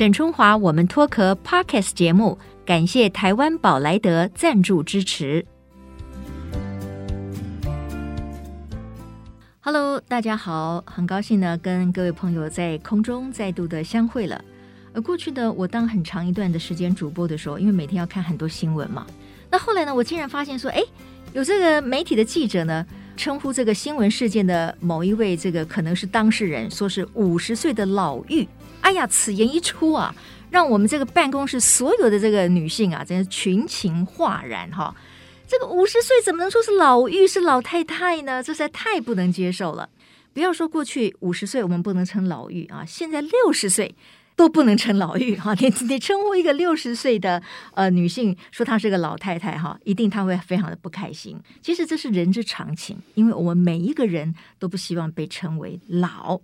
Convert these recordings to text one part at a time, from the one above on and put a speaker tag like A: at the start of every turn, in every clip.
A: 沈春华，我们脱壳 Podcast 节目，感谢台湾宝莱德赞助支持。Hello，大家好，很高兴呢，跟各位朋友在空中再度的相会了。而过去呢，我当很长一段的时间主播的时候，因为每天要看很多新闻嘛，那后来呢，我竟然发现说，哎，有这个媒体的记者呢，称呼这个新闻事件的某一位这个可能是当事人，说是五十岁的老妪。哎呀，此言一出啊，让我们这个办公室所有的这个女性啊，真是群情哗然哈。这个五十岁怎么能说是老妪，是老太太呢？这实在太不能接受了。不要说过去五十岁我们不能称老妪啊，现在六十岁都不能称老妪哈。你你称呼一个六十岁的呃女性说她是个老太太哈，一定她会非常的不开心。其实这是人之常情，因为我们每一个人都不希望被称为老。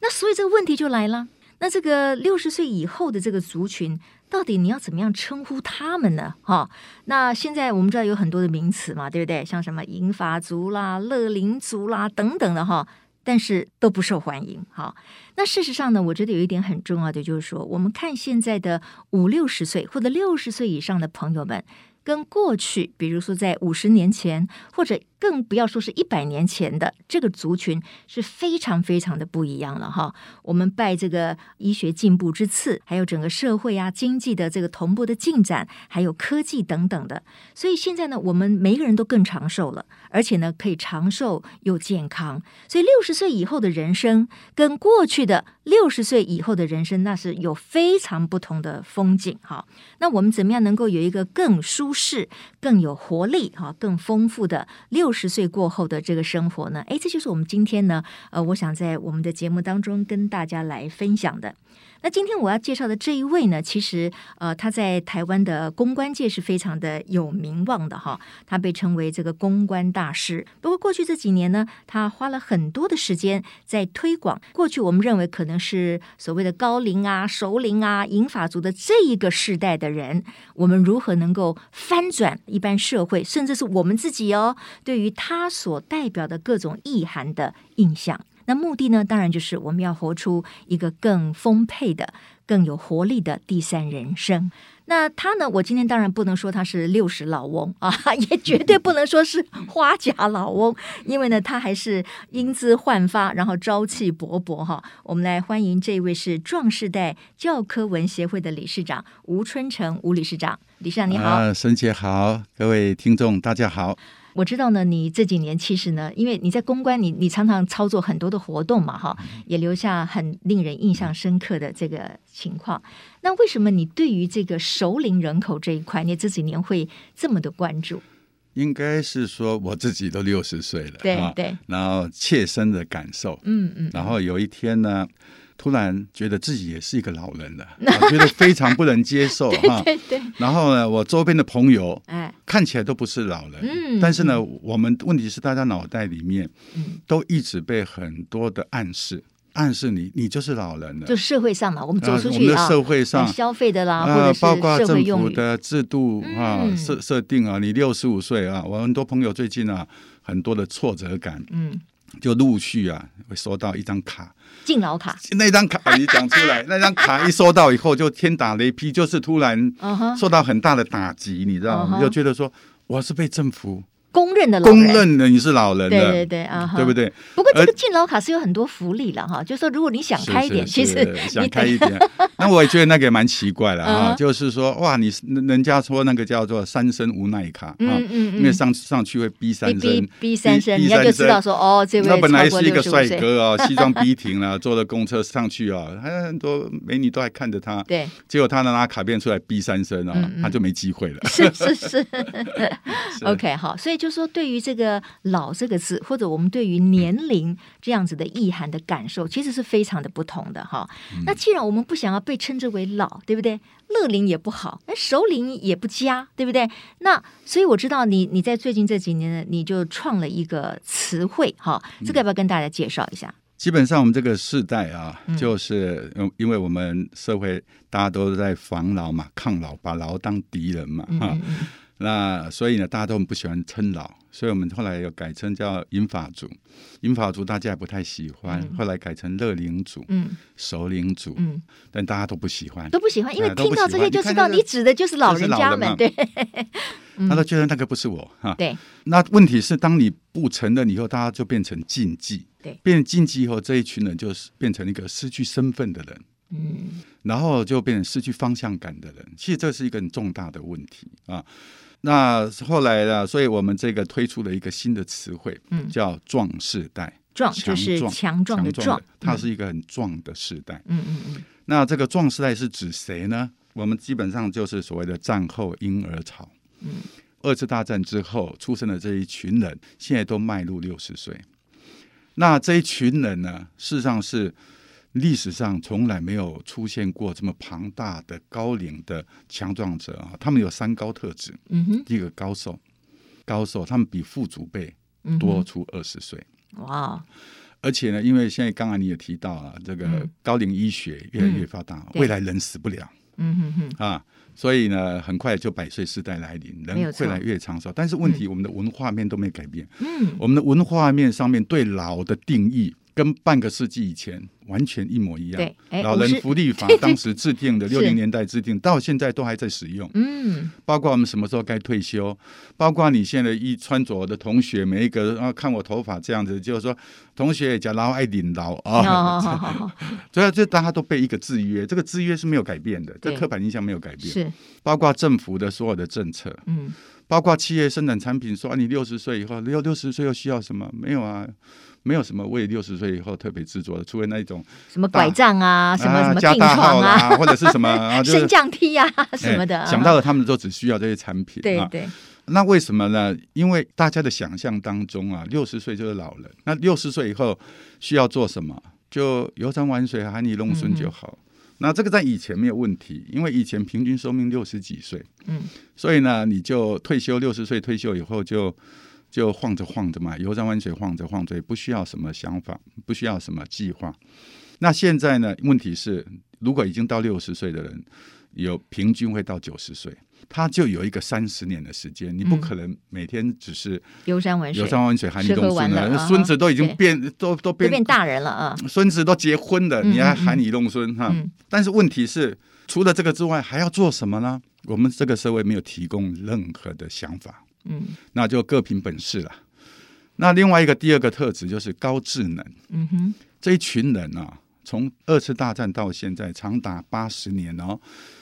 A: 那所以这个问题就来了。那这个六十岁以后的这个族群，到底你要怎么样称呼他们呢？哈，那现在我们知道有很多的名词嘛，对不对？像什么银发族啦、乐龄族啦等等的哈，但是都不受欢迎。哈，那事实上呢，我觉得有一点很重要的就是说，我们看现在的五六十岁或者六十岁以上的朋友们。跟过去，比如说在五十年前，或者更不要说是一百年前的这个族群，是非常非常的不一样了哈。我们拜这个医学进步之赐，还有整个社会啊经济的这个同步的进展，还有科技等等的，所以现在呢，我们每一个人都更长寿了，而且呢可以长寿又健康。所以六十岁以后的人生，跟过去的六十岁以后的人生，那是有非常不同的风景哈。那我们怎么样能够有一个更舒适更有活力哈，更丰富的六六十岁过后的这个生活呢？诶，这就是我们今天呢，呃，我想在我们的节目当中跟大家来分享的。那今天我要介绍的这一位呢，其实呃，他在台湾的公关界是非常的有名望的哈，他被称为这个公关大师。不过过去这几年呢，他花了很多的时间在推广过去我们认为可能是所谓的高龄啊、熟龄啊、银发族的这一个世代的人，我们如何能够翻转一般社会，甚至是我们自己哦，对于他所代表的各种意涵的印象。那目的呢，当然就是我们要活出一个更丰沛的、更有活力的第三人生。那他呢，我今天当然不能说他是六十老翁啊，也绝对不能说是花甲老翁，因为呢，他还是英姿焕发，然后朝气勃勃哈。我们来欢迎这位是壮世代教科文协会的理事长吴春成吴理事长，理事长你好，
B: 啊，沈姐好，各位听众大家好。
A: 我知道呢，你这几年其实呢，因为你在公关，你你常常操作很多的活动嘛，哈，也留下很令人印象深刻的这个情况。那为什么你对于这个熟龄人口这一块，你这几年会这么的关注？
B: 应该是说我自己都六十岁了，
A: 对对，
B: 然后切身的感受，
A: 嗯嗯，
B: 然后有一天呢。突然觉得自己也是一个老人了，我觉得非常不能接受 哈。
A: 对对对。
B: 然后呢，我周边的朋友，
A: 哎，
B: 看起来都不是老人，
A: 嗯，
B: 但是呢，我们问题是大家脑袋里面，都一直被很多的暗示，暗示你，你就是老人了。
A: 就社会上嘛，我们走出去
B: 我们的社会上
A: 消费的啦，或者是
B: 包括政府的制度啊，设设定啊，你六十五岁啊，我很多朋友最近啊，很多的挫折感，嗯。就陆续啊，会收到一张卡，
A: 敬老卡。
B: 那张卡 你讲出来，那张卡一收到以后，就天打雷劈，就是突然受到很大的打击，你知道吗？就觉得说我是被政府。
A: 公认的老
B: 人，公认的你是老人的，
A: 对对对啊，
B: 对不对？
A: 不过这个敬老卡是有很多福利了哈，就是说如果你想开一点，其实
B: 想开一点，那我也觉得那个也蛮奇怪的哈，就是说哇，你人家说那个叫做三生无奈卡，嗯嗯，因为上上去会逼三声，
A: 逼三声，人家就知道说哦，这位
B: 他本来是一个帅哥啊，西装笔挺了，坐了公车上去啊，很多美女都还看着他，
A: 对，
B: 结果他拿卡片出来逼三声啊，他就没机会了，
A: 是是。是，OK 好，所以。就说对于这个“老”这个字，或者我们对于年龄这样子的意涵的感受，其实是非常的不同的哈。那既然我们不想要被称之为老，对不对？乐龄也不好，那熟龄也不佳，对不对？那所以我知道你你在最近这几年呢，你就创了一个词汇哈，这个要不要跟大家介绍一下？
B: 基本上我们这个世代啊，就是因为我们社会大家都在防老嘛，抗老，把老当敌人嘛，哈。那所以呢，大家都很不喜欢称老，所以我们后来又改称叫银发族。银发族大家也不太喜欢，嗯、后来改成乐龄族、嗯，熟龄族，嗯，但大家都不喜欢，
A: 都不喜欢，因为听到这些就知道你指的就是老人家们，对。
B: 他都觉得那个不是我哈，
A: 对。
B: 那问题是，当你不承认以后，大家就变成禁忌，
A: 对，
B: 变成禁忌以后，这一群人就是变成一个失去身份的人，嗯，然后就变成失去方向感的人。其实这是一个很重大的问题啊。那后来呢，所以我们这个推出了一个新的词汇，嗯，叫“壮世代”，
A: 壮就是强壮的壮，
B: 它是一个很壮的世代，
A: 嗯嗯嗯。
B: 那这个壮世代是指谁呢？我们基本上就是所谓的战后婴儿潮。嗯，二次大战之后出生的这一群人，现在都迈入六十岁。那这一群人呢，事实上是历史上从来没有出现过这么庞大的高龄的强壮者啊。他们有三高特质，嗯哼，第一个高寿，高寿，他们比父祖辈多出二十岁。
A: 哇！
B: 而且呢，因为现在刚刚你也提到了，这个高龄医学越来越发达，嗯、未来人死不了。
A: 嗯哼哼
B: 啊。所以呢，很快就百岁时代来临，人会来越长寿。但是问题，我们的文化面都没改变。嗯，我们的文化面上面对老的定义，跟半个世纪以前完全一模一样。
A: 对，
B: 老人福利法当时制定的，六零年代制定，到现在都还在使用。
A: 嗯，
B: 包括我们什么时候该退休，包括你现在一穿着的同学，每一个啊看我头发这样子，就是说同学也讲老爱领老 啊。所以这大家都被一个制约，这个制约是没有改变的，这刻板印象没有改变。
A: 是，
B: 包括政府的所有的政策，
A: 嗯，
B: 包括企业生产产品，说啊，你六十岁以后，六六十岁又需要什么？没有啊。没有什么为六十岁以后特别制作的，除非那一种
A: 什么拐杖啊，什么什么病
B: 床
A: 啊，
B: 或者是 什么
A: 升降梯啊什么的。
B: 想到了，他们都只需要这些产品。
A: 对对。
B: 那为什么呢？因为大家的想象当中啊，六十岁就是老人。那六十岁以后需要做什么？就游山玩水、喊你弄孙就好。那这个在以前没有问题，因为以前平均寿命六十几岁。嗯。所以呢，你就退休六十岁退休以后就。就晃着晃着嘛，游山玩水，晃着晃着，也不需要什么想法，不需要什么计划。那现在呢？问题是，如果已经到六十岁的人，有平均会到九十岁，他就有一个三十年的时间。你不可能每天只是
A: 游山玩水，
B: 游山玩水，含你弄孙了。孙子都已经变，都都
A: 变，变大人了啊！
B: 孙子都结婚了，你还含你弄孙哈？但是问题是，除了这个之外，还要做什么呢？我们这个社会没有提供任何的想法。
A: 嗯，
B: 那就各凭本事了。那另外一个第二个特质就是高智能。
A: 嗯哼，
B: 这一群人啊，从二次大战到现在长达八十年哦，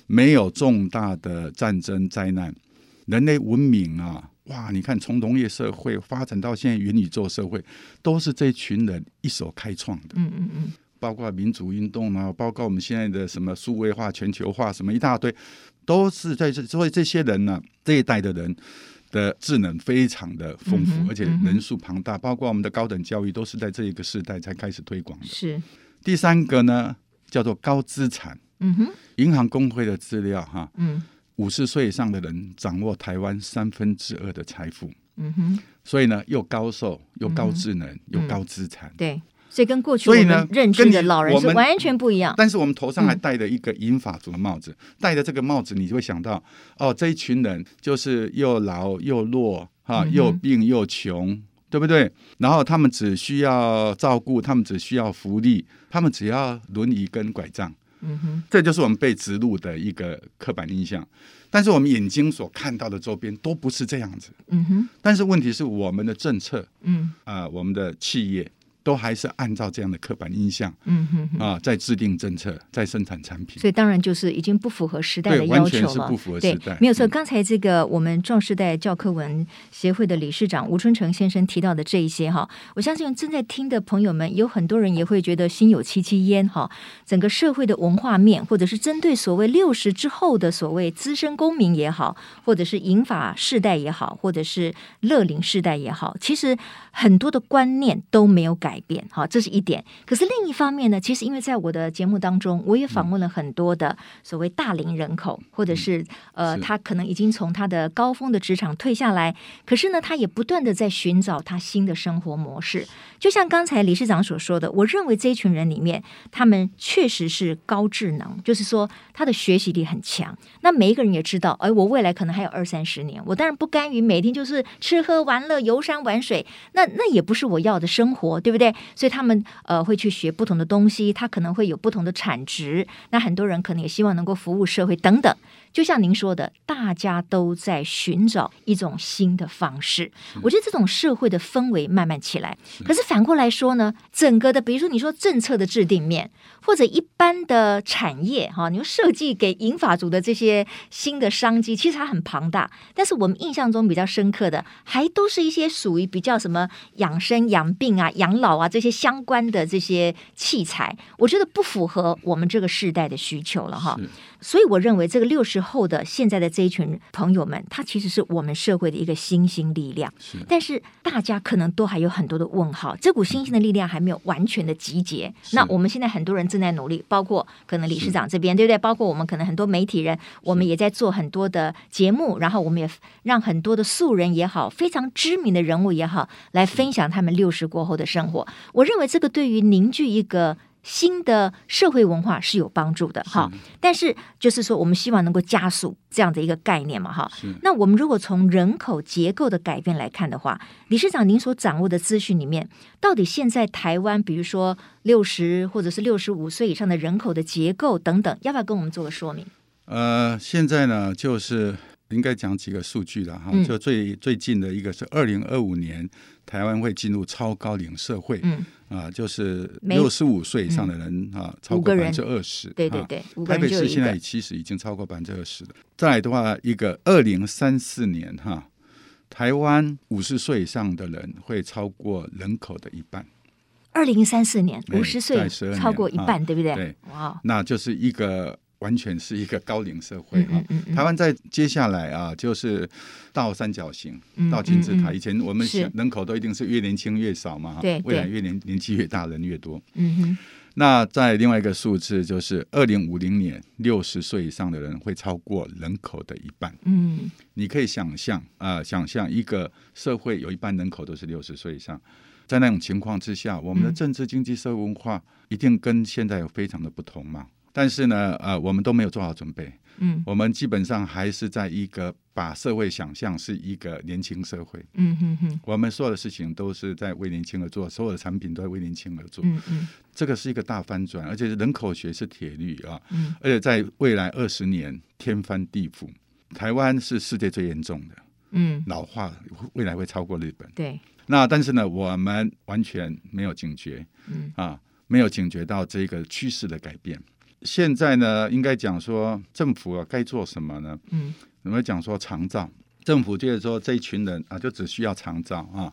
B: 没有重大的战争灾难，人类文明啊，哇！你看从农业社会发展到现在元宇宙社会，都是这一群人一手开创的。
A: 嗯嗯嗯，
B: 包括民主运动啊，包括我们现在的什么数位化、全球化，什么一大堆，都是在这。所以这些人呢、啊，这一代的人。的智能非常的丰富，嗯，而且人数庞大，包括我们的高等教育都是在这一个时代才开始推广的。
A: 是
B: 第三个呢，叫做高资产。
A: 嗯哼，
B: 银行工会的资料哈，
A: 嗯，
B: 五十岁以上的人掌握台湾三分之二的财富。
A: 嗯哼，
B: 所以呢，又高寿，又高智能，嗯，又高资产。
A: 对。所以跟过去我们认知的老人是完全不一样。
B: 但是我们头上还戴着一个银发族的帽子，戴着这个帽子，你就会想到，哦，这一群人就是又老又弱，哈，又病又穷，对不对？然后他们只需要照顾，他们只需要福利，他们只要轮椅跟拐杖。
A: 嗯哼，
B: 这就是我们被植入的一个刻板印象。但是我们眼睛所看到的周边都不是这样子。
A: 嗯哼。
B: 但是问题是我们的政策，
A: 嗯
B: 啊，我们的企业。都还是按照这样的刻板印象，
A: 嗯哼哼
B: 啊，在制定政策，在生产产品，
A: 所以当然就是已经不符合时代的要求了。
B: 完全是不符合时代。
A: 没有错。刚才这个我们壮世代教科文协会的理事长吴春成先生提到的这一些哈，我相信正在听的朋友们有很多人也会觉得心有戚戚焉哈。整个社会的文化面，或者是针对所谓六十之后的所谓资深公民也好，或者是银发世代也好，或者是乐龄世代也好，其实很多的观念都没有改改变，好，这是一点。可是另一方面呢，其实因为在我的节目当中，我也访问了很多的所谓大龄人口，或者是呃，他可能已经从他的高峰的职场退下来，可是呢，他也不断的在寻找他新的生活模式。就像刚才理事长所说的，我认为这一群人里面，他们确实是高智能，就是说他的学习力很强。那每一个人也知道，哎，我未来可能还有二三十年，我当然不甘于每天就是吃喝玩乐、游山玩水，那那也不是我要的生活，对不对？所以他们呃会去学不同的东西，他可能会有不同的产值。那很多人可能也希望能够服务社会等等。就像您说的，大家都在寻找一种新的方式。我觉得这种社会的氛围慢慢起来。可是反过来说呢，整个的，比如说你说政策的制定面，或者一般的产业哈，你说设计给银发族的这些新的商机，其实它很庞大。但是我们印象中比较深刻的，还都是一些属于比较什么养生、养病啊、养老啊这些相关的这些器材，我觉得不符合我们这个时代的需求了哈。所以我认为这个六十后的现在的这一群朋友们，他其实是我们社会的一个新兴力量。是，但是大家可能都还有很多的问号，这股新兴的力量还没有完全的集结。那我们现在很多人正在努力，包括可能理事长这边，对不对？包括我们可能很多媒体人，我们也在做很多的节目，然后我们也让很多的素人也好，非常知名的人物也好，来分享他们六十过后的生活。我认为这个对于凝聚一个。新的社会文化是有帮助的哈，但是就是说，我们希望能够加速这样的一个概念嘛哈。那我们如果从人口结构的改变来看的话，理事长您所掌握的资讯里面，到底现在台湾，比如说六十或者是六十五岁以上的人口的结构等等，要不要跟我们做个说明？
B: 呃，现在呢，就是应该讲几个数据了哈，就最最近的一个是二零二五年，台湾会进入超高龄社会。嗯。啊，就是六十五岁以上的人啊，超过百分之二十。
A: 对对对，
B: 台北市现在其实已经超过百分之二十了。再来的话，一个二零三四年哈，台湾五十岁以上的人会超过人口的一半。
A: 二零三四年五十岁超过一半，对不对？
B: 对，哇，那就是一个。完全是一个高龄社会啊！台湾在接下来啊，就是倒三角形，倒金字塔。以前我们想人口都一定是越年轻越少嘛，对，未来越年年纪越大，人越多。嗯哼。那在另外一个数字，就是二零五零年，六十岁以上的人会超过人口的一半。嗯，你可以想象啊，想象一个社会有一半人口都是六十岁以上，在那种情况之下，我们的政治、经济、社会文化一定跟现在有非常的不同嘛。但是呢，呃，我们都没有做好准备。嗯，我们基本上还是在一个把社会想象是一个年轻社会。嗯哼哼，我们所有的事情都是在为年轻而做，所有的产品都在为年轻而做。嗯嗯，这个是一个大翻转，而且人口学是铁律啊。嗯，而且在未来二十年天翻地覆，台湾是世界最严重的。嗯，老化未来会超过日本。对，那但是呢，我们完全没有警觉。嗯啊，没有警觉到这个趋势的改变。现在呢，应该讲说政府啊该做什么呢？嗯，有没有讲说长照？政府就是说这一群人啊，就只需要长照啊。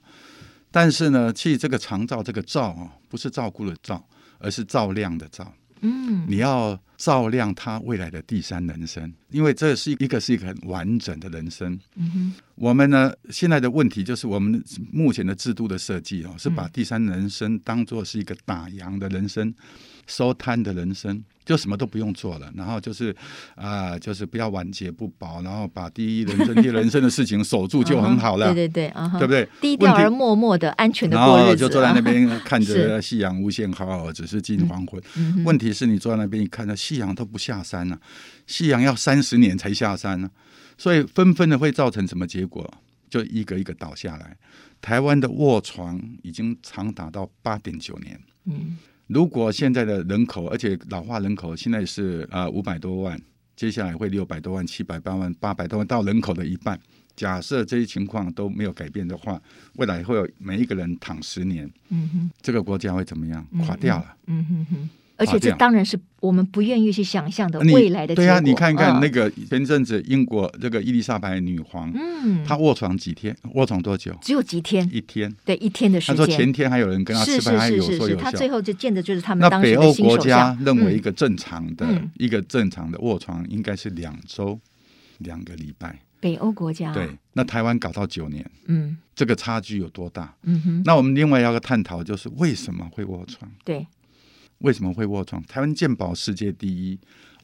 B: 但是呢，其实这个长照这个照啊，不是照顾的照，而是照亮的照。嗯，你要照亮他未来的第三人生，因为这是一个是一个很完整的人生。嗯哼，我们呢现在的问题就是我们目前的制度的设计哦，是把第三人生当做是一个打烊的人生。收摊的人生就什么都不用做了，然后就是啊、呃，就是不要晚节不保，然后把第一人生、第二人生的事情守住就很好了。对对对，对不对？
A: 低调而默默的、安全的过日子。
B: 然后就坐在那边看着夕阳无限好，只是近黄昏。嗯、问题是你坐在那边，你看到夕阳都不下山了、啊，夕阳要三十年才下山呢、啊，所以纷纷的会造成什么结果？就一个一个倒下来。台湾的卧床已经长达到八点九年。嗯。如果现在的人口，而且老化人口现在是呃五百多万，接下来会六百多万、七百八万、八百多万到人口的一半。假设这些情况都没有改变的话，未来会有每一个人躺十年，嗯哼，这个国家会怎么样？垮掉了，嗯哼哼。
A: 而且这当然是我们不愿意去想象的未来的。
B: 对啊，你看看那个前阵子英国这个伊丽莎白女皇，嗯，她卧床几天？卧床多久？
A: 只有几天？
B: 一天？
A: 对，一天的时间。
B: 她说前天还有人跟她吃饭，还有说有效。
A: 她最后就见的就是他们当时的
B: 那北欧国家认为一个正常的、嗯、一个正常的卧床应该是两周、两个礼拜。
A: 北欧国家、啊、
B: 对，那台湾搞到九年，
A: 嗯，
B: 这个差距有多大？
A: 嗯哼。
B: 那我们另外要个探讨就是为什么会卧床？
A: 对，
B: 为什么会卧床？台湾健保世界第一，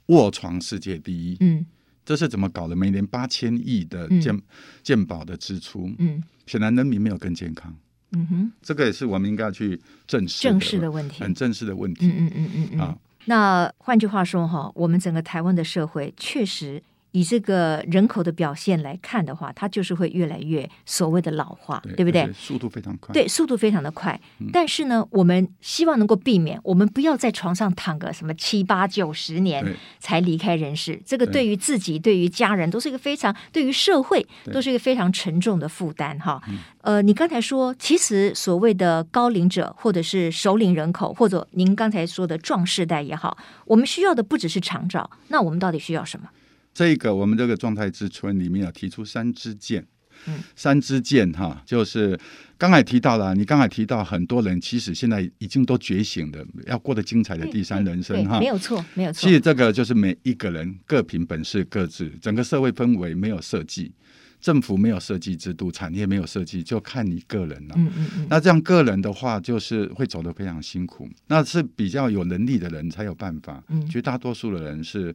B: 卧床世界第一，
A: 嗯，
B: 这是怎么搞的？每年八千亿的健、嗯、健保的支出，
A: 嗯，
B: 显然人民没有更健康，
A: 嗯哼，
B: 这个也是我们应该要去正视
A: 正视的问题，
B: 很正视的问题，
A: 嗯嗯嗯嗯嗯。啊。那换句话说哈，我们整个台湾的社会确实。以这个人口的表现来看的话，它就是会越来越所谓的老化，对，对不对？
B: 速度非常快，
A: 对，速度非常的快。嗯、但是呢，我们希望能够避免，我们不要在床上躺个什么七八九十年才离开人世。这个对于自己、对于家人都是一个非常，对于社会都是一个非常沉重的负担哈。呃，你刚才说，其实所谓的高龄者，或者是首领人口，或者您刚才说的壮世代也好，我们需要的不只是长照，那我们到底需要什么？
B: 这个我们这个状态之春里面有提出三支箭，
A: 嗯，
B: 三支箭哈，就是刚才提到了，你刚才提到很多人其实现在已经都觉醒了，要过得精彩的第三人生哈，
A: 没有错，没有错。
B: 其实这个就是每一个人各凭本事各自，整个社会氛围没有设计。政府没有设计制度，产业没有设计，就看你个人了。
A: 嗯嗯嗯。
B: 那这样个人的话，就是会走得非常辛苦。那是比较有能力的人才有办法。
A: 嗯。
B: 绝大多数的人是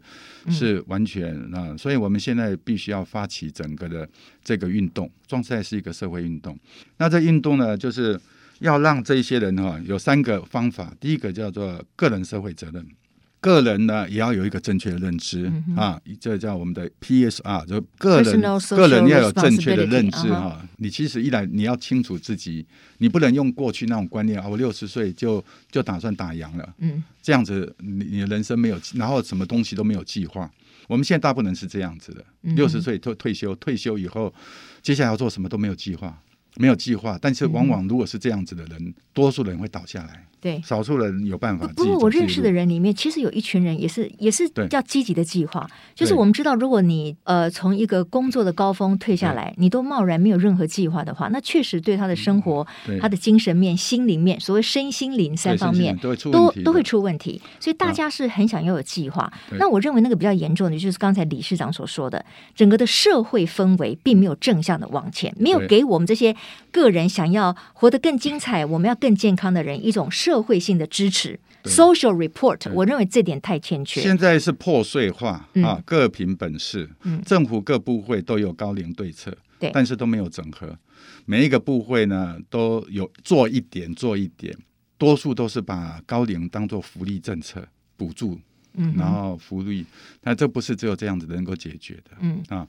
B: 是完全啊，所以我们现在必须要发起整个的这个运动。壮赛是一个社会运动。那这运动呢，就是要让这些人哈有三个方法。第一个叫做个人社会责任。个人呢，也要有一个正确的认知、嗯、啊，这叫我们的 PSR，就个人个人要有正确的认知哈、啊。你其实一来你要清楚自己，你不能用过去那种观念啊，我六十岁就就打算打烊了，
A: 嗯，
B: 这样子你你的人生没有，然后什么东西都没有计划。我们现在大部分人是这样子的，六十岁退退休，退休以后接下来要做什么都没有计划，没有计划。但是往往如果是这样子的人，嗯、多数人会倒下来。
A: 对，
B: 少数人有办法。
A: 不过我认识的人里面，其实有一群人也是也是叫积极的计划。就是我们知道，如果你呃从一个工作的高峰退下来，你都贸然没有任何计划的话，那确实对他的生活、嗯、他的精神面、心灵面，所谓身心灵三方面都都，都会出问题。所以大家是很想要有计划。啊、那我认为那个比较严重的，就是刚才理事长所说的，整个的社会氛围并没有正向的往前，没有给我们这些个人想要活得更精彩、我们要更健康的人一种社社会性的支持，social report，我认为这点太欠缺。
B: 现在是破碎化、嗯、啊，各凭本事。
A: 嗯，
B: 政府各部会都有高龄对策，
A: 对，
B: 但是都没有整合。每一个部会呢，都有做一点做一点，多数都是把高龄当做福利政策补助，
A: 嗯，
B: 然后福利，那这不是只有这样子能够解决的。
A: 嗯
B: 啊，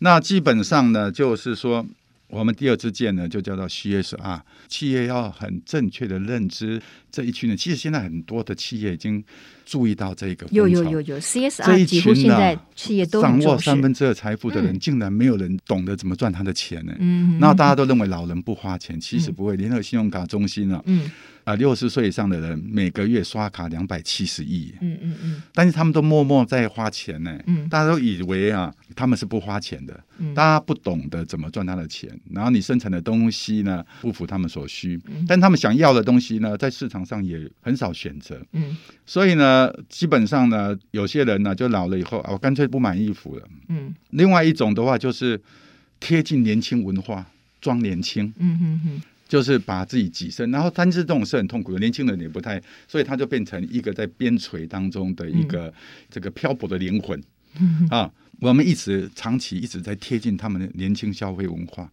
B: 那基本上呢，就是说。我们第二支箭呢，就叫做 CSR，企业要很正确的认知这一群人。其实现在很多的企业已经注意到这个。
A: 有有有有 CSR，
B: 这一群呢，
A: 现在企业都
B: 掌握三分之二财富的人，竟然没有人懂得怎么赚他的钱呢？
A: 嗯，
B: 那大家都认为老人不花钱，其实不会。联合信用卡中心啊，
A: 嗯。
B: 啊，六十岁以上的人每个月刷卡两百七十亿，
A: 嗯嗯嗯，
B: 但是他们都默默在花钱呢，
A: 嗯，
B: 大家都以为啊，他们是不花钱的，
A: 嗯，
B: 大家不懂得怎么赚他的钱，然后你生产的东西呢，不符他们所需，
A: 嗯，
B: 但他们想要的东西呢，在市场上也很少选择，
A: 嗯，
B: 所以呢，基本上呢，有些人呢，就老了以后啊，我干脆不买衣服了，
A: 嗯，
B: 另外一种的话就是贴近年轻文化，装年轻，
A: 嗯哼哼。
B: 就是把自己挤身，然后但是这种是很痛苦的，年轻人也不太，所以他就变成一个在边陲当中的一个、嗯、这个漂泊的灵魂、
A: 嗯、
B: 啊。我们一直长期一直在贴近他们的年轻消费文化，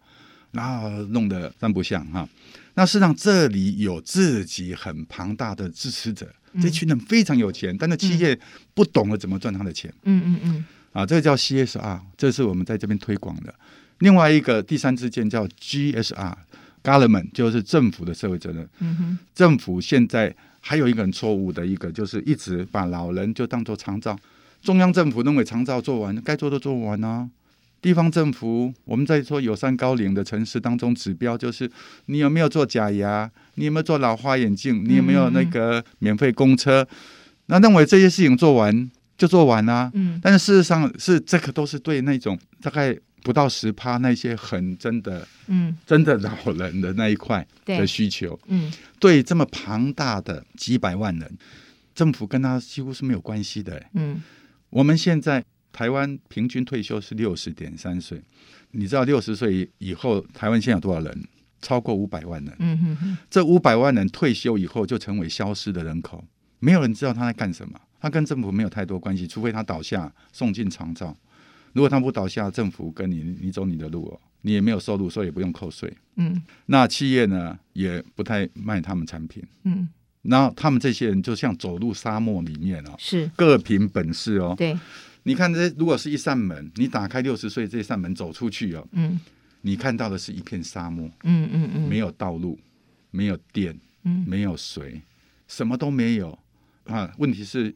B: 然后弄得三不像哈、啊。那事实上这里有自己很庞大的支持者，这群人非常有钱，但是企业不懂得怎么赚他的钱。
A: 嗯嗯嗯。
B: 啊，这个叫 CSR，这是我们在这边推广的。另外一个第三支箭叫 GSR。Government 就是政府的社会责任。
A: 嗯哼，
B: 政府现在还有一个很错误的一个，就是一直把老人就当做长照。中央政府认为长照做完，该做的做完啊。地方政府，我们在说友善高龄的城市当中，指标就是你有没有做假牙，你有没有做老花眼镜，你有没有那个免费公车。那认为这些事情做完就做完啊。
A: 嗯，
B: 但是事实上是这个都是对那种大概。不到十趴，那些很真的，
A: 嗯，
B: 真的老人的那一块的需求，
A: 嗯，
B: 对这么庞大的几百万人，政府跟他几乎是没有关系的，
A: 嗯，
B: 我们现在台湾平均退休是六十点三岁，你知道六十岁以后台湾现在有多少人？超过五百万人。嗯哼哼，这五百万人退休以后就成为消失的人口，没有人知道他在干什么。他跟政府没有太多关系，除非他倒下送进长照。如果他不倒下，政府跟你你走你的路哦，你也没有收入，所以也不用扣税。嗯，那企业呢也不太卖他们产品。嗯，然后他们这些人就像走入沙漠里面哦，是各凭本事哦。对，你看这如果是一扇门，你打开六十岁这扇门走出去哦，嗯，你看到的是一片沙漠。嗯嗯嗯，没有道路，没有电，嗯，没有水，什么都没有啊。问题是。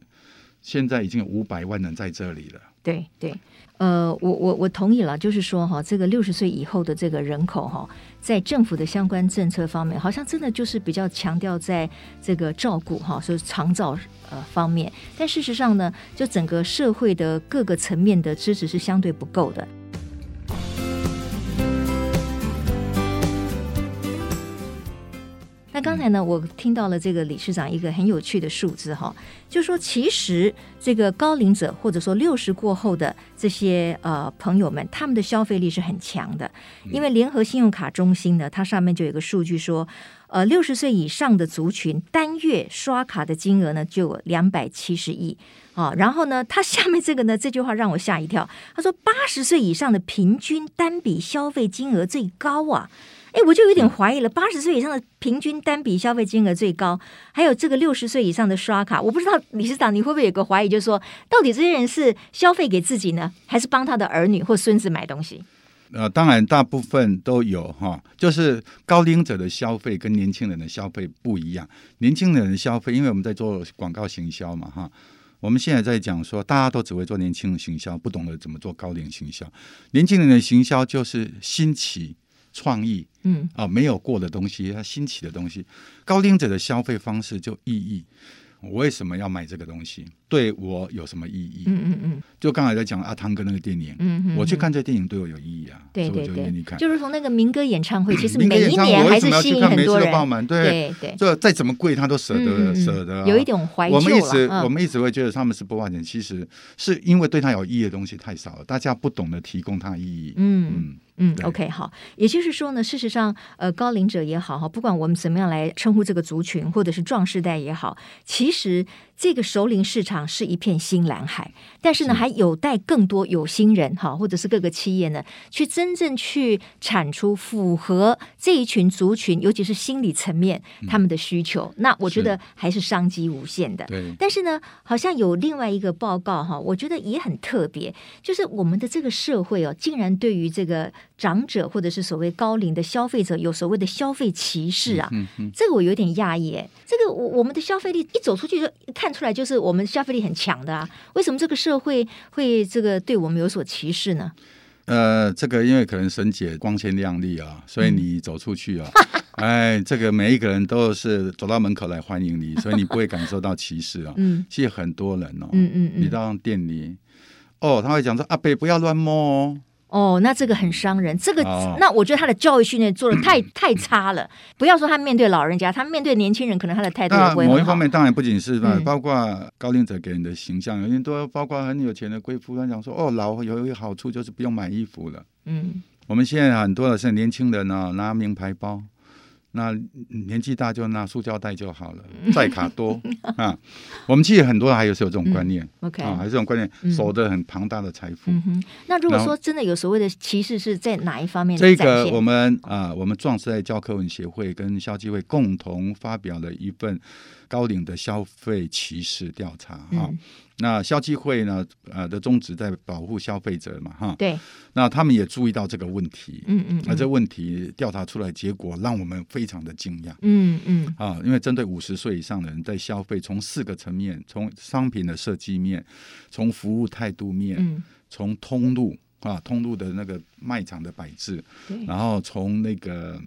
B: 现在已经有五百万人在这里了。
A: 对对，呃，我我我同意了，就是说哈，这个六十岁以后的这个人口哈，在政府的相关政策方面，好像真的就是比较强调在这个照顾哈，所以长照呃方面，但事实上呢，就整个社会的各个层面的支持是相对不够的。刚才呢，我听到了这个理事长一个很有趣的数字哈，就说其实这个高龄者或者说六十过后的这些呃朋友们，他们的消费力是很强的，因为联合信用卡中心呢，它上面就有个数据说，呃，六十岁以上的族群单月刷卡的金额呢就有两百七十亿。啊，然后呢，它下面这个呢这句话让我吓一跳，他说八十岁以上的平均单笔消费金额最高啊。哎，我就有点怀疑了。八十岁以上的平均单笔消费金额最高，还有这个六十岁以上的刷卡，我不知道理事长你会不会有个怀疑，就是说，到底这些人是消费给自己呢，还是帮他的儿女或孙子买东西？
B: 呃，当然大部分都有哈，就是高龄者的消费跟年轻人的消费不一样。年轻人的消费，因为我们在做广告行销嘛哈，我们现在在讲说，大家都只会做年轻人行销，不懂得怎么做高龄行销。年轻人的行销就是新奇。创意，嗯啊，没有过的东西，它新奇的东西，高龄者的消费方式就意义。我为什么要买这个东西？对我有什么意义？嗯嗯嗯。就刚才在讲阿汤哥那个电影，嗯嗯，我去看这电影对我有意义啊。对对对。
A: 就是从那个民歌演唱会，其实每一年还是吸引很多人。对对。这
B: 再怎么贵，他都舍得舍得。
A: 有一种怀旧。
B: 我们一直我们一直会觉得他们是不花钱，其实是因为对他有意义的东西太少了，大家不懂得提供他意义。嗯嗯。
A: 嗯，OK，好，也就是说呢，事实上，呃，高龄者也好哈，不管我们怎么样来称呼这个族群，或者是壮世代也好，其实。这个熟龄市场是一片新蓝海，但是呢，还有待更多有心人哈，或者是各个企业呢，去真正去产出符合这一群族群，尤其是心理层面他们的需求。嗯、那我觉得还是商机无限的。对。但是呢，好像有另外一个报告哈，我觉得也很特别，就是我们的这个社会哦，竟然对于这个长者或者是所谓高龄的消费者有所谓的消费歧视啊。嗯嗯。这个我有点讶异哎，这个我我们的消费力一走出去就看。出来就是我们消费力很强的啊，为什么这个社会会这个对我们有所歧视呢？
B: 呃，这个因为可能沈姐光鲜亮丽啊，所以你走出去啊，哎，这个每一个人都是走到门口来欢迎你，所以你不会感受到歧视啊。嗯，其实很多人哦，嗯嗯，你到店里，哦，他会讲说阿伯不要乱摸哦。
A: 哦，那这个很伤人。这个，哦、那我觉得他的教育训练做的太 太差了。不要说他面对老人家，他面对年轻人，可能他的态度。
B: 某一方面，当然不仅是吧，嗯、包括高龄者给人的形象，有些都包括很有钱的贵妇，他讲说哦，老有一个好处就是不用买衣服了。嗯，我们现在很多的是年轻人呢、哦，拿名牌包。那年纪大就拿塑胶袋就好了，载卡多 啊。我们其实很多人还有是有这种观念、嗯、，OK 啊，还是这种观念，守着很庞大的财富。
A: 那如果说真的有所谓的歧视，是在哪一方面？
B: 这个我们啊，我们壮士在教科文协会跟消基会共同发表了一份高龄的消费歧视调查啊。嗯那消基会呢？呃，的宗旨在保护消费者嘛，哈。对。那他们也注意到这个问题，嗯嗯。那这问题调查出来结果，让我们非常的惊讶，嗯嗯。啊，因为针对五十岁以上的人在消费，从四个层面：从商品的设计面，从服务态度面，嗯，从通路啊，通路的那个卖场的摆置，然后从那个。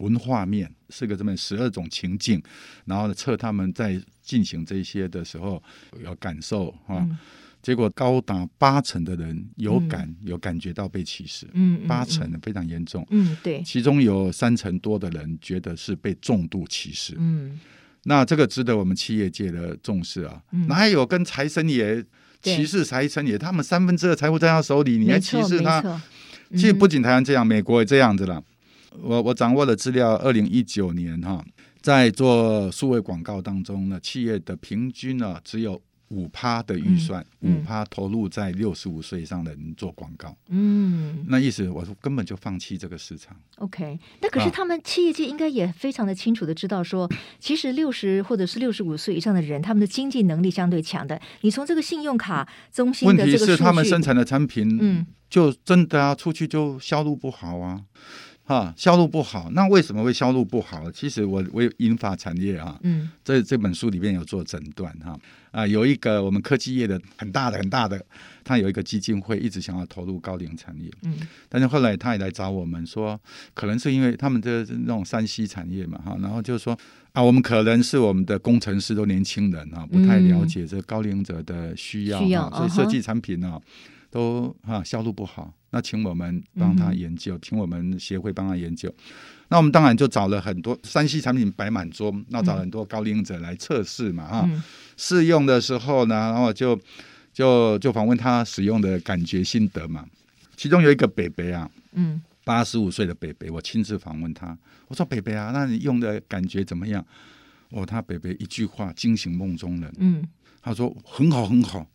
B: 文化面是个这么十二种情境，然后测他们在进行这些的时候有感受啊，嗯、结果高达八成的人有感、嗯、有感觉到被歧视，嗯，八成非常严重，嗯，对，其中有三成多的人觉得是被重度歧视，嗯，那这个值得我们企业界的重视啊，哪有跟财神爷歧视财神爷，他们三分之二财富在他手里，你还歧视他？
A: 嗯、
B: 其实不仅台湾这样，美国也这样子了。我我掌握的资料，二零一九年哈，在做数位广告当中呢，企业的平均呢只有五趴的预算，五趴、投入在六十五岁以上的人做广告。嗯，那意思我说根本就放弃这个市场。
A: OK，那可是他们企业界应该也非常的清楚的知道说，啊、其实六十或者是六十五岁以上的人，他们的经济能力相对强的。你从这个信用卡中心的这个数据，
B: 问题是他们生产的产品，嗯，就真的啊，出去就销路不好啊。啊，销路不好，那为什么会销路不好？其实我我有银发产业啊，嗯，这这本书里面有做诊断哈。啊，有一个我们科技业的很大的很大的，他有一个基金会一直想要投入高龄产业，嗯，但是后来他也来找我们说，可能是因为他们的那种山西产业嘛哈，然后就是说啊，我们可能是我们的工程师都年轻人啊，不太了解这高龄者的需要，需要，所以设计产品呢。都啊销路不好，那请我们帮他研究，嗯、请我们协会帮他研究。那我们当然就找了很多山西产品摆满桌，那找很多高龄者来测试嘛哈。嗯、试用的时候呢，然后就就就访问他使用的感觉心得嘛。其中有一个北北啊，嗯，八十五岁的北北，我亲自访问他，我说北北啊，那你用的感觉怎么样？哦，他北北一句话惊醒梦中人，嗯，他说很好很好。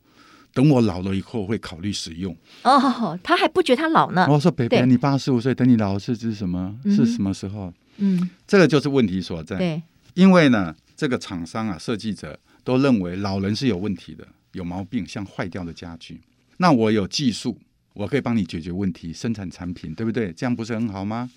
B: 等我老了以后会考虑使用
A: 哦，他还不觉得他老呢。
B: 我说：“北北，对你八十五岁，等你老是指什么？是什么时候？”嗯，这个就是问题所在。对，因为呢，这个厂商啊，设计者都认为老人是有问题的，有毛病，像坏掉的家具。那我有技术，我可以帮你解决问题，生产产品，对不对？这样不是很好吗？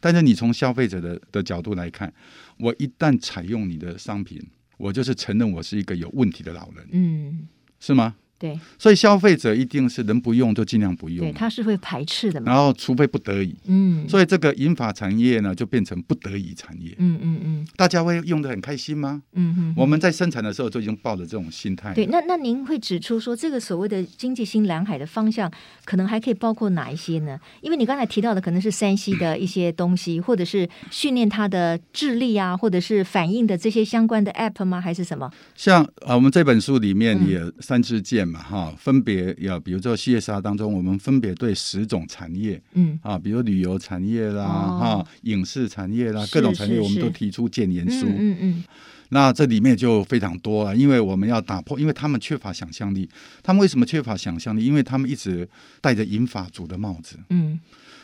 B: 但是你从消费者的的角度来看，我一旦采用你的商品，我就是承认我是一个有问题的老人。嗯，是吗？
A: 对，
B: 所以消费者一定是能不用就尽量不用，
A: 对，他是会排斥的嘛。
B: 然后除非不得已，嗯，所以这个银发产业呢，就变成不得已产业。嗯嗯嗯，大家会用的很开心吗？嗯哼，我们在生产的时候就已经抱着这种心态。
A: 对，那那您会指出说，这个所谓的经济新蓝海的方向，可能还可以包括哪一些呢？因为你刚才提到的可能是山西的一些东西，或者是训练他的智力啊，或者是反应的这些相关的 App 吗？还是什么？
B: 像啊，我们这本书里面也三支箭嘛，哈、嗯，分别。要比如说 CSR 当中，我们分别对十种产业，嗯啊，比如旅游产业啦，哈、哦，影视产业啦，各种产业，我们都提出建言书。嗯嗯，嗯。那这里面就非常多了，因为我们要打破，因为他们缺乏想象力。他们为什么缺乏想象力？因为他们一直戴着银发族的帽子。嗯。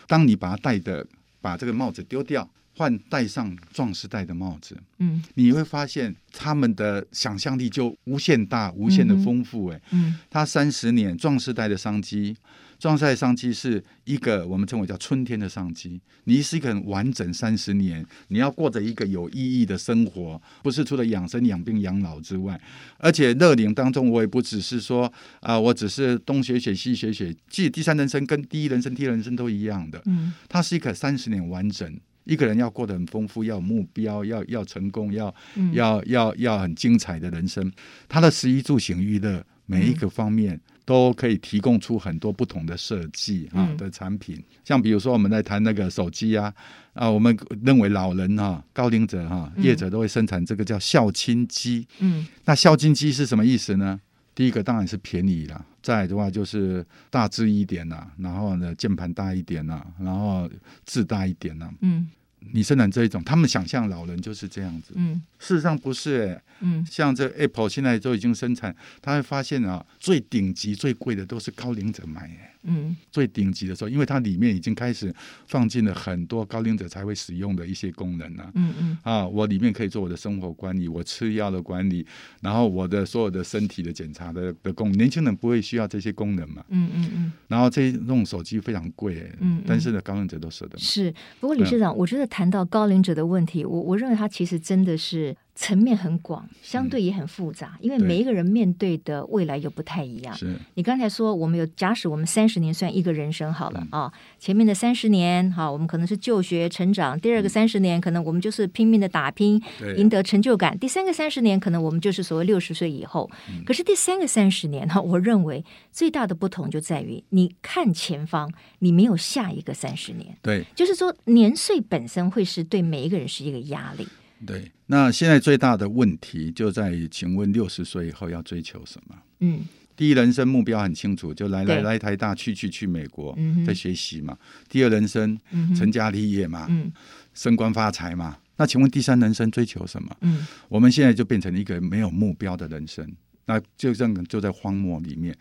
B: 当你把它戴的把这个帽子丢掉。换戴上壮士戴的帽子，嗯，你会发现他们的想象力就无限大、无限的丰富。哎，嗯，他三十年壮士戴的商机，壮士代商机是一个我们称为叫春天的商机。你是一个很完整三十年，你要过着一个有意义的生活，不是除了养生、养病、养老之外，而且乐龄当中，我也不只是说啊、呃，我只是东学学西学学，即第三人生跟第一人生、第二人生都一样的。嗯，它是一个三十年完整。一个人要过得很丰富，要有目标，要要成功，要、嗯、要要要很精彩的人生。他的食衣住行娱乐每一个方面都可以提供出很多不同的设计啊的产品。嗯、像比如说我们在谈那个手机啊啊，我们认为老人哈、啊、高龄者哈、啊、业者都会生产这个叫孝亲机。嗯，那孝亲机是什么意思呢？第一个当然是便宜啦，再的话就是大只一点啦，然后呢键盘大一点啦，然后字大一点啦。嗯，你生产这一种，他们想象老人就是这样子。嗯，事实上不是诶、欸。嗯，像这 Apple 现在都已经生产，他会发现啊，最顶级、最贵的都是高龄者买诶。嗯，最顶级的时候，因为它里面已经开始放进了很多高龄者才会使用的一些功能了、啊。嗯嗯，啊，我里面可以做我的生活管理，我吃药的管理，然后我的所有的身体的检查的的功能，年轻人不会需要这些功能嘛。嗯嗯嗯。然后这这种手机非常贵、欸，嗯，但是呢，高龄者都舍得买。
A: 是，不过理事长，嗯、我觉得谈到高龄者的问题，我我认为他其实真的是。层面很广，相对也很复杂，嗯、因为每一个人面对的未来又不太一样。是。你刚才说，我们有假使我们三十年算一个人生好了啊，前面的三十年哈，我们可能是就学成长；第二个三十年，可能我们就是拼命的打拼，赢得成就感；第三个三十年，可能我们就是所谓六十岁以后。嗯、可是第三个三十年哈，我认为最大的不同就在于，你看前方，你没有下一个三十年。
B: 对，
A: 就是说年岁本身会是对每一个人是一个压力。
B: 对，那现在最大的问题就在于，请问六十岁以后要追求什么？嗯，第一人生目标很清楚，就来来
A: 对
B: 来台大，去去去美国，
A: 嗯
B: 在学习嘛。第二人生成家立业嘛，
A: 嗯
B: 升官发财嘛。那请问第三人生追求什么？
A: 嗯
B: 我们现在就变成一个没有目标的人生，那就这样就在荒漠里面。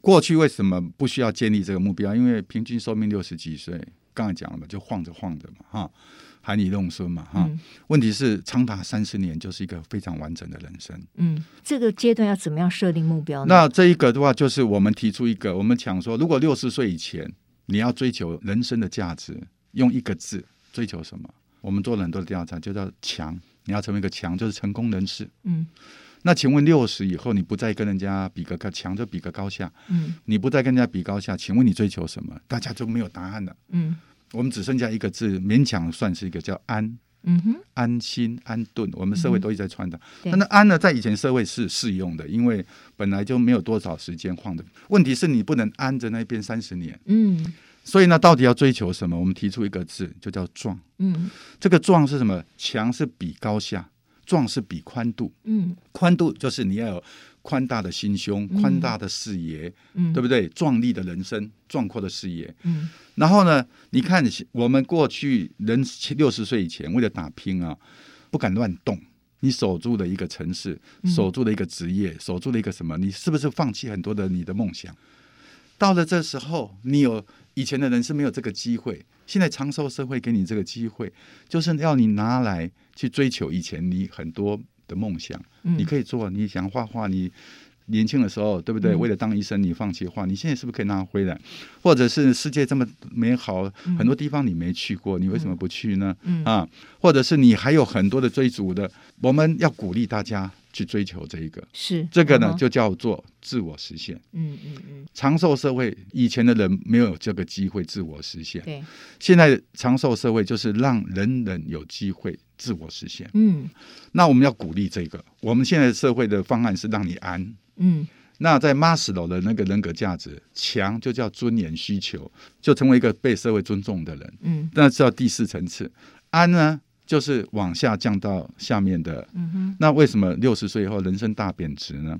B: 过去为什么不需要建立这个目标？因为平均寿命六十几岁，刚才讲了嘛，就晃着晃着嘛，哈。含饴弄孙嘛，哈、
A: 嗯。
B: 问题是长达三十年，就是一个非常完整的人生。
A: 嗯，这个阶段要怎么样设定目标呢？
B: 那这一个的话，就是我们提出一个，我们讲说，如果六十岁以前你要追求人生的价值，用一个字追求什么？我们做了很多的调查，就叫强。你要成为一个强，就是成功人士。
A: 嗯。
B: 那请问六十以后，你不再跟人家比个高强，就比个高下。
A: 嗯。你
B: 不再跟人家比高下，请问你追求什么？大家就没有答案了。
A: 嗯。
B: 我们只剩下一个字，勉强算是一个叫安。
A: 嗯哼，
B: 安心安顿，我们社会都一直在传达。
A: 嗯、
B: 那安呢，在以前社会是适用的，因为本来就没有多少时间晃的。问题是你不能安着那边三十年。
A: 嗯，
B: 所以呢，到底要追求什么？我们提出一个字，就叫壮。
A: 嗯，
B: 这个壮是什么？强是比高下，壮是比宽度。
A: 嗯，
B: 宽度就是你要有。宽大的心胸，宽大的视野，
A: 嗯，
B: 对不对？壮丽的人生，壮阔的视野，
A: 嗯。
B: 然后呢，你看我们过去人六十岁以前为了打拼啊，不敢乱动。你守住了一个城市，守住了一个职业，嗯、守住了一个什么？你是不是放弃很多的你的梦想？到了这时候，你有以前的人是没有这个机会，现在长寿社会给你这个机会，就是要你拿来去追求以前你很多。的梦想，你可以做。你想画画，你年轻的时候，对不对？为了当医生，你放弃画，你现在是不是可以拿回来？或者是世界这么美好，很多地方你没去过，你为什么不去呢？啊，或者是你还有很多的追逐的，我们要鼓励大家去追求这一个。
A: 是
B: 这个呢，就叫做自我实现。
A: 嗯嗯嗯。
B: 长寿社会以前的人没有这个机会自我实现，
A: 对。
B: 现在长寿社会就是让人人有机会。自我实现，
A: 嗯，
B: 那我们要鼓励这个。我们现在社会的方案是让你安，
A: 嗯，
B: 那在马斯洛的那个人格价值强，就叫尊严需求，就成为一个被社会尊重的人，
A: 嗯，
B: 那叫第四层次。安呢，就是往下降到下面的，
A: 嗯哼。
B: 那为什么六十岁以后人生大贬值呢？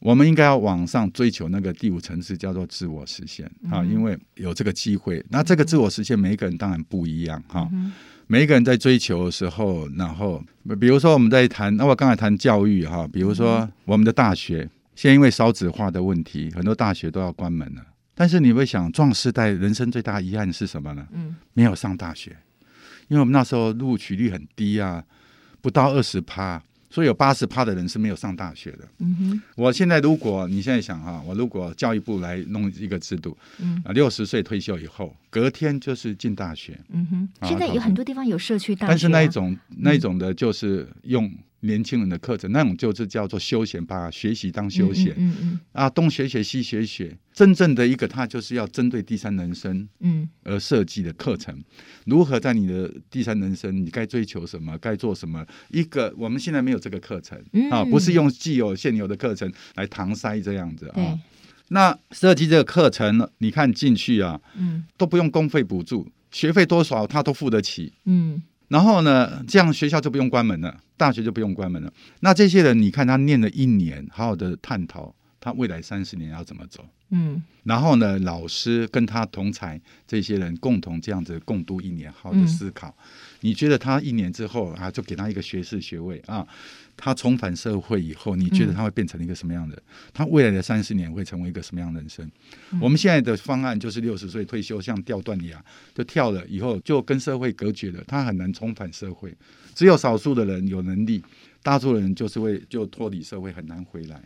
B: 我们应该要往上追求那个第五层次，叫做自我实现啊，因为有这个机会。那这个自我实现，每一个人当然不一样哈。每一个人在追求的时候，然后比如说我们在谈，那我刚才谈教育哈，比如说我们的大学，现在因为少子化的问题，很多大学都要关门了。但是你会想，壮世代人生最大遗憾是什么呢？
A: 嗯，
B: 没有上大学，因为我们那时候录取率很低啊，不到二十趴。所以有八十趴的人是没有上大学的。
A: 嗯哼，
B: 我现在如果你现在想哈，我如果教育部来弄一个制度，
A: 嗯
B: 啊，六十岁退休以后，隔天就是进大学。
A: 嗯哼，现在有很多地方有社区大学，
B: 但是那一种那一种的就是用。年轻人的课程，那种就是叫做休闲，把学习当休闲，
A: 嗯嗯，嗯
B: 啊，东学学西学学，真正的一个，它就是要针对第三人生，嗯，而设计的课程，如何在你的第三人生，你该追求什么，该做什么？一个我们现在没有这个课程，啊，不是用既有现有的课程来搪塞这样子啊。那设计这个课程，你看进去啊，嗯，都不用公费补助，学费多少他都付得起，嗯。然后呢，这样学校就不用关门了，大学就不用关门了。那这些人，你看他念了一年，好好的探讨他未来三十年要怎么走。嗯。然后呢，老师跟他同才这些人共同这样子共度一年，好好的思考。嗯。你觉得他一年之后啊，就给他一个学士学位啊？他重返社会以后，你觉得他会变成一个什么样的？他未来的三十年会成为一个什么样的人生？我们现在的方案就是六十岁退休，像掉断崖，就跳了以后就跟社会隔绝了，他很难重返社会。只有少数的人有能力，大多数人就是会就脱离社会，很难回来。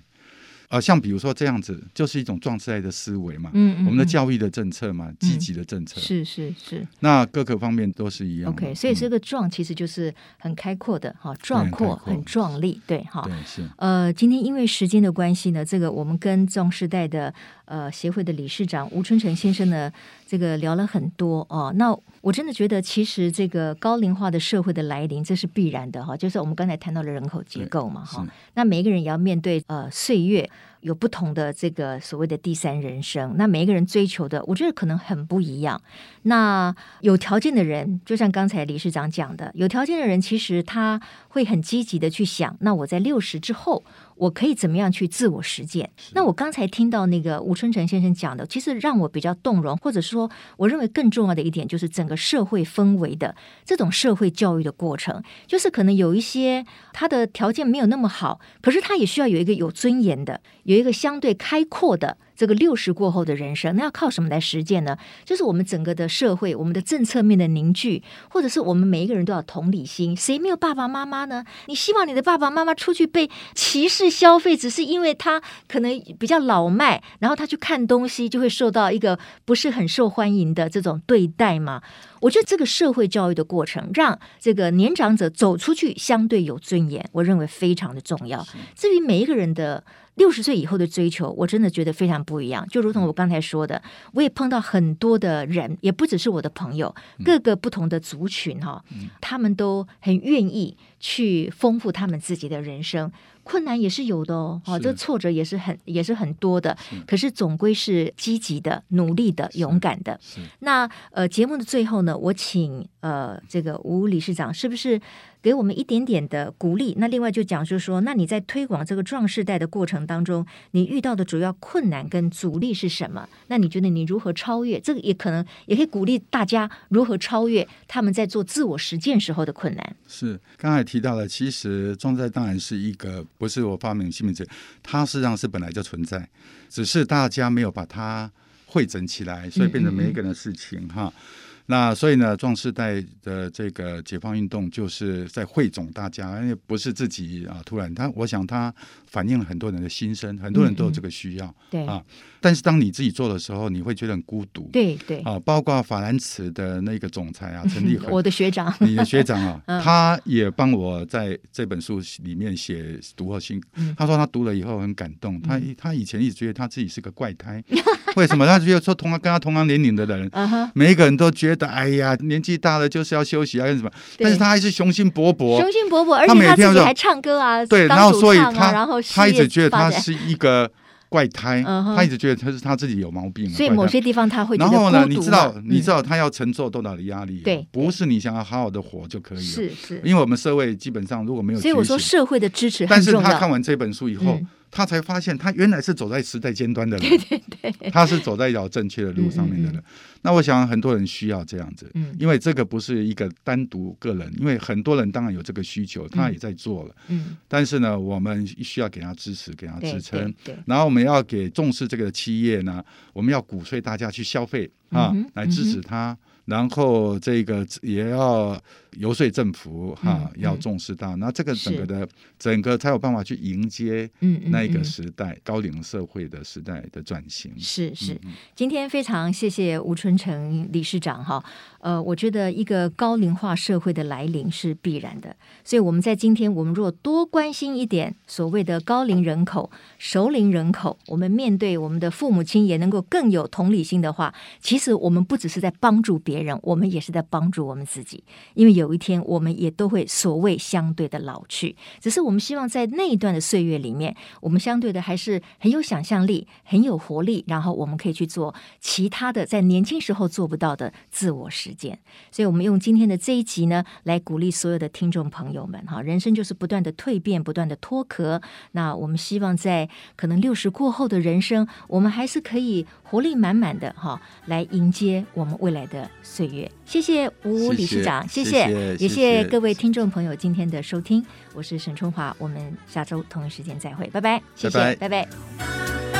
B: 啊，像比如说这样子，就是一种壮世代的思维嘛。嗯，嗯，嗯，我们的教育的政策嘛，积极的政策。
A: 是是是。那
B: 各个方面都是一样。
A: OK，所以这个壮其实就是很开阔的哈，壮阔很壮丽，对哈。
B: 对是。
A: 呃，今天因为时间的关系呢，这个我们跟壮世代的呃协会的理事长吴春成先生呢，这个聊了很多哦。那我真的觉得，其实这个高龄化的社会的来临，这是必然的哈。就是我们刚才谈到的人口结构嘛哈。那每一个人也要面对呃岁月。有不同的这个所谓的第三人生，那每一个人追求的，我觉得可能很不一样。那有条件的人，就像刚才理事长讲的，有条件的人其实他会很积极的去想，那我在六十之后。我可以怎么样去自我实践？那我刚才听到那个吴春成先生讲的，其实让我比较动容，或者说，我认为更重要的一点就是整个社会氛围的这种社会教育的过程，就是可能有一些他的条件没有那么好，可是他也需要有一个有尊严的，有一个相对开阔的。这个六十过后的人生，那要靠什么来实践呢？就是我们整个的社会，我们的政策面的凝聚，或者是我们每一个人都要同理心。谁没有爸爸妈妈呢？你希望你的爸爸妈妈出去被歧视消费，只是因为他可能比较老迈，然后他去看东西就会受到一个不是很受欢迎的这种对待吗？我觉得这个社会教育的过程，让这个年长者走出去相对有尊严，我认为非常的重要。至于每一个人的。六十岁以后的追求，我真的觉得非常不一样。就如同我刚才说的，我也碰到很多的人，也不只是我的朋友，各个不同的族群哈，他们都很愿意去丰富他们自己的人生。困难也是有的哦，哦，这挫折也是很也是很多的。可是总归是积极的、努力的、勇敢的。那呃，节目的最后呢，我请呃这个吴理事长是不是？给我们一点点的鼓励。那另外就讲，就是说，那你在推广这个壮世代的过程当中，你遇到的主要困难跟阻力是什么？那你觉得你如何超越？这个也可能也可以鼓励大家如何超越他们在做自我实践时候的困难。
B: 是刚才提到了，其实壮世代当然是一个不是我发明新名词，它实际上是本来就存在，只是大家没有把它汇整起来，所以变成每一个人的事情哈。那所以呢，壮士代的这个解放运动就是在汇总大家，因为不是自己啊，突然他，我想他反映了很多人的心声，很多人都有这个需要，
A: 对啊。
B: 但是当你自己做的时候，你会觉得很孤独，
A: 对对啊。包
B: 括法兰茨的那个总裁啊，陈立恒，
A: 我的学长，
B: 你的学长啊，他也帮我在这本书里面写读后心。他说他读了以后很感动，他他以前一直觉得他自己是个怪胎，为什么？他觉得说同样跟他同样年龄的人，每一个人都觉得。哎呀，年纪大了就是要休息啊，干什么？但是他还是雄心勃勃，
A: 雄心勃勃，而且他自己还唱歌啊，
B: 对，然后所以他
A: 然后
B: 他一直觉得他是一个怪胎，他一直觉得他是他自己有毛病，
A: 所以某些地方他会。
B: 然后呢，你知道，你知道他要承受多大的压力？对，不是你想要好好的活就可以了。
A: 是是，
B: 因为我们社会基本上如果没有，
A: 所以我说社会的支持，
B: 但是他看完这本书以后。他才发现，他原来是走在时代尖端的人，
A: 对对对，
B: 他是走在一条正确的路上面的人。嗯嗯嗯，那我想很多人需要这样子，嗯，因为这个不是一个单独个人，因为很多人当然有这个需求，他也在做了，嗯，但是呢，我们需要给他支持，给他支撑，然后我们要给重视这个企业呢，我们要鼓吹大家去消费啊，嗯、来支持他。嗯然后这个也要游说政府哈、啊，要重视到，那这个整个的整个才有办法去迎接那一个时代高龄社会的时代的转型。
A: 是是，今天非常谢谢吴春成理事长哈。呃，我觉得一个高龄化社会的来临是必然的，所以我们在今天，我们若多关心一点所谓的高龄人口、熟龄人口，我们面对我们的父母亲也能够更有同理心的话，其实我们不只是在帮助别人，我们也是在帮助我们自己，因为有一天我们也都会所谓相对的老去，只是我们希望在那一段的岁月里面，我们相对的还是很有想象力、很有活力，然后我们可以去做其他的在年轻时候做不到的自我实践。所以，我们用今天的这一集呢，来鼓励所有的听众朋友们哈，人生就是不断的蜕变，不断的脱壳。那我们希望在可能六十过后的人生，我们还是可以活力满满的哈，来迎接我们未来的岁月。谢谢吴理事长，谢谢，也谢谢各位听众朋友今天的收听。我是沈春华，我们下周同一时间再会，拜拜，谢谢，拜拜。拜拜。